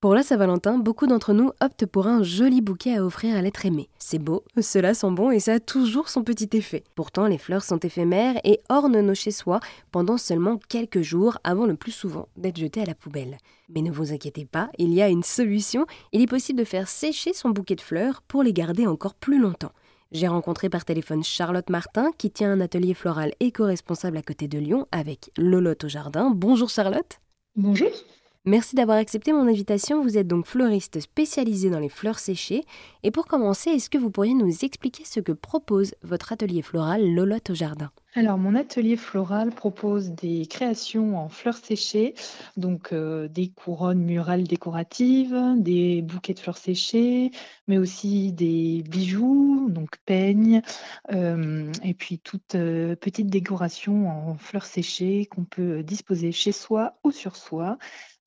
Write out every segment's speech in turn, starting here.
Pour la Saint-Valentin, beaucoup d'entre nous optent pour un joli bouquet à offrir à l'être aimé. C'est beau, cela sent bon et ça a toujours son petit effet. Pourtant, les fleurs sont éphémères et ornent nos chez-soi pendant seulement quelques jours avant le plus souvent d'être jetées à la poubelle. Mais ne vous inquiétez pas, il y a une solution. Il est possible de faire sécher son bouquet de fleurs pour les garder encore plus longtemps. J'ai rencontré par téléphone Charlotte Martin qui tient un atelier floral éco-responsable à côté de Lyon avec Lolotte au jardin. Bonjour Charlotte. Bonjour. Merci d'avoir accepté mon invitation. Vous êtes donc fleuriste spécialisé dans les fleurs séchées. Et pour commencer, est-ce que vous pourriez nous expliquer ce que propose votre atelier floral Lolotte au jardin? Alors, mon atelier floral propose des créations en fleurs séchées, donc euh, des couronnes murales décoratives, des bouquets de fleurs séchées, mais aussi des bijoux, donc peignes, euh, et puis toute euh, petite décoration en fleurs séchées qu'on peut disposer chez soi ou sur soi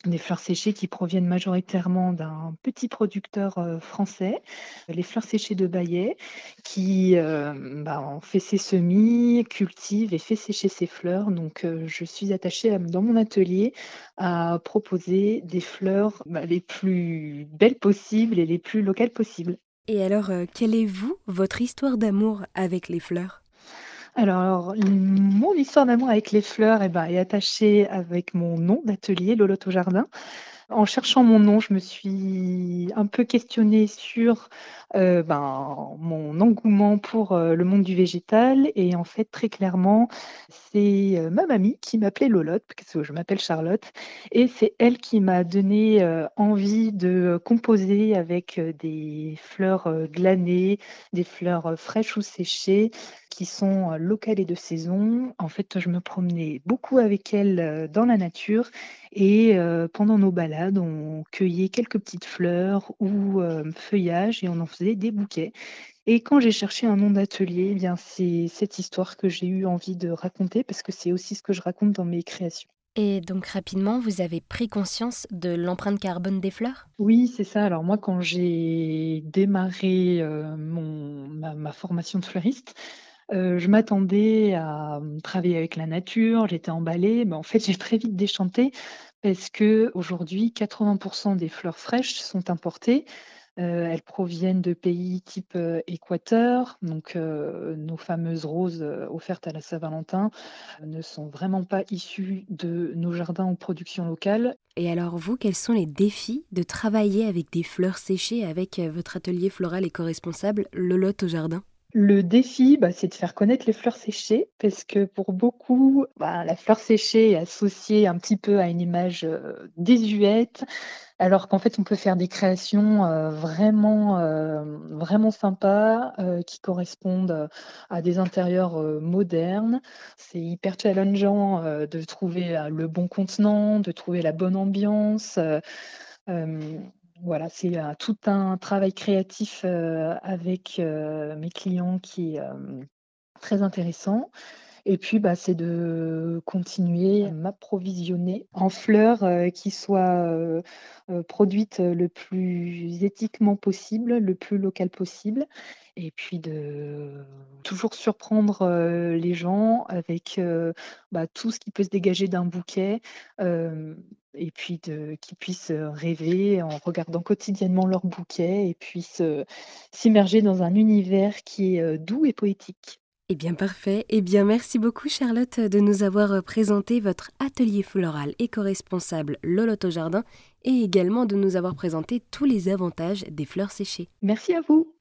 des fleurs séchées qui proviennent majoritairement d'un petit producteur euh, français, les fleurs séchées de Bayet, qui euh, bah, fait ses semis, cultive et fait sécher ses fleurs. Donc, euh, je suis attachée dans mon atelier à proposer des fleurs bah, les plus belles possibles et les plus locales possibles. Et alors, quelle est vous, votre histoire d'amour avec les fleurs? Alors, mon histoire d'amour avec les fleurs eh ben, est attachée avec mon nom d'atelier, Lolotte au Jardin. En cherchant mon nom, je me suis un peu questionnée sur euh, ben, mon engouement pour euh, le monde du végétal. Et en fait, très clairement, c'est euh, ma mamie qui m'appelait Lolotte, parce que je m'appelle Charlotte. Et c'est elle qui m'a donné envie de composer avec des fleurs glanées, des fleurs fraîches ou séchées qui sont locales et de saison. En fait, je me promenais beaucoup avec elle dans la nature et pendant nos balades, on cueillait quelques petites fleurs ou feuillages et on en faisait des bouquets. Et quand j'ai cherché un nom d'atelier, eh bien c'est cette histoire que j'ai eu envie de raconter parce que c'est aussi ce que je raconte dans mes créations. Et donc rapidement, vous avez pris conscience de l'empreinte carbone des fleurs? Oui, c'est ça. Alors moi, quand j'ai démarré euh, mon, ma, formation de fleuriste, euh, je m'attendais à travailler avec la nature, j'étais emballée, mais en fait j'ai très vite déchanté parce que aujourd'hui 80% des fleurs fraîches sont importées. Euh, elles proviennent de pays type euh, Équateur, donc euh, nos fameuses roses offertes à la Saint-Valentin ne sont vraiment pas issues de nos jardins en production locale. Et alors vous, quels sont les défis de travailler avec des fleurs séchées avec votre atelier floral éco-responsable Lolotte au jardin? Le défi, bah, c'est de faire connaître les fleurs séchées, parce que pour beaucoup, bah, la fleur séchée est associée un petit peu à une image désuète, alors qu'en fait, on peut faire des créations euh, vraiment, euh, vraiment sympas euh, qui correspondent à des intérieurs modernes. C'est hyper challengeant de trouver le bon contenant, de trouver la bonne ambiance. Voilà, c'est tout un travail créatif avec mes clients qui est très intéressant. Et puis, bah, c'est de continuer à m'approvisionner en fleurs euh, qui soient euh, euh, produites le plus éthiquement possible, le plus local possible. Et puis de toujours surprendre les gens avec bah, tout ce qui peut se dégager d'un bouquet. Et puis qu'ils puissent rêver en regardant quotidiennement leur bouquet et puissent s'immerger dans un univers qui est doux et poétique. Eh bien parfait. Eh bien merci beaucoup Charlotte de nous avoir présenté votre atelier floral éco-responsable Lolotte au jardin et également de nous avoir présenté tous les avantages des fleurs séchées. Merci à vous.